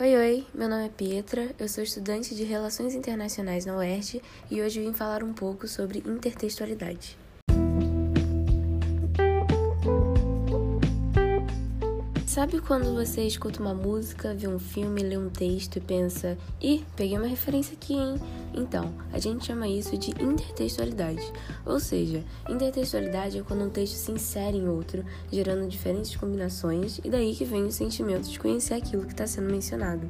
Oi, oi, meu nome é Pietra, eu sou estudante de Relações Internacionais na UERJ e hoje vim falar um pouco sobre intertextualidade. Sabe quando você escuta uma música, vê um filme, lê um texto e pensa: ih, peguei uma referência aqui, hein? Então, a gente chama isso de intertextualidade. Ou seja, intertextualidade é quando um texto se insere em outro, gerando diferentes combinações, e daí que vem o sentimento de conhecer aquilo que está sendo mencionado.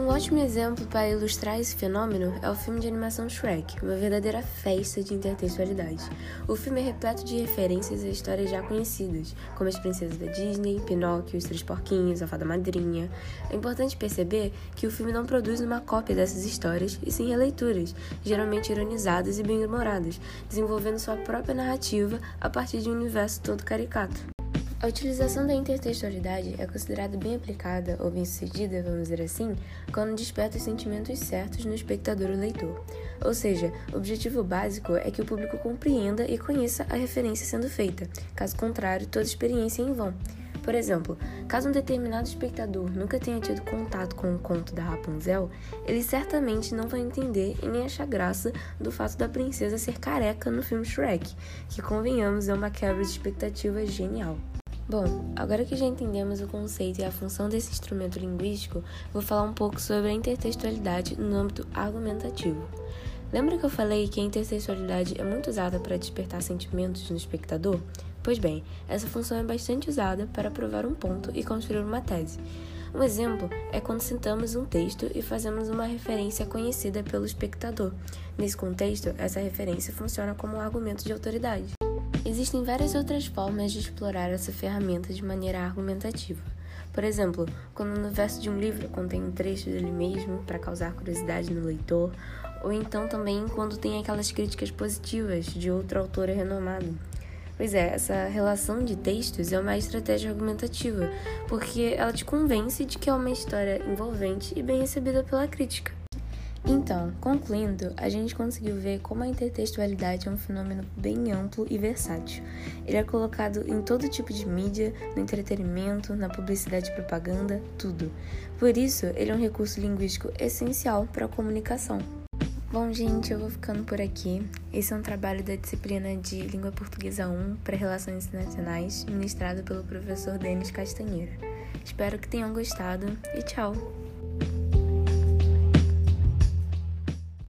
Um ótimo exemplo para ilustrar esse fenômeno é o filme de animação Shrek, uma verdadeira festa de intertextualidade. O filme é repleto de referências a histórias já conhecidas, como as princesas da Disney, Pinóquio, os Três Porquinhos, a Fada Madrinha. É importante perceber que o filme não produz uma cópia dessas histórias, e sim releituras, geralmente ironizadas e bem-humoradas, desenvolvendo sua própria narrativa a partir de um universo todo caricato. A utilização da intertextualidade é considerada bem aplicada ou bem-sucedida, vamos dizer assim, quando desperta os sentimentos certos no espectador ou leitor. Ou seja, o objetivo básico é que o público compreenda e conheça a referência sendo feita, caso contrário, toda experiência é em vão. Por exemplo, caso um determinado espectador nunca tenha tido contato com o conto da Rapunzel, ele certamente não vai entender e nem achar graça do fato da princesa ser careca no filme Shrek, que convenhamos é uma quebra de expectativa genial. Bom, agora que já entendemos o conceito e a função desse instrumento linguístico, vou falar um pouco sobre a intertextualidade no âmbito argumentativo. Lembra que eu falei que a intertextualidade é muito usada para despertar sentimentos no espectador? Pois bem, essa função é bastante usada para provar um ponto e construir uma tese. Um exemplo é quando citamos um texto e fazemos uma referência conhecida pelo espectador. Nesse contexto, essa referência funciona como um argumento de autoridade. Existem várias outras formas de explorar essa ferramenta de maneira argumentativa. Por exemplo, quando no verso de um livro contém um trecho dele mesmo para causar curiosidade no leitor, ou então também quando tem aquelas críticas positivas de outro autor renomado. Pois é, essa relação de textos é uma estratégia argumentativa, porque ela te convence de que é uma história envolvente e bem recebida pela crítica. Então, concluindo, a gente conseguiu ver como a intertextualidade é um fenômeno bem amplo e versátil. Ele é colocado em todo tipo de mídia, no entretenimento, na publicidade e propaganda, tudo. Por isso, ele é um recurso linguístico essencial para a comunicação. Bom, gente, eu vou ficando por aqui. Esse é um trabalho da disciplina de Língua Portuguesa 1 para Relações Internacionais, ministrado pelo professor Denis Castanheira. Espero que tenham gostado e tchau!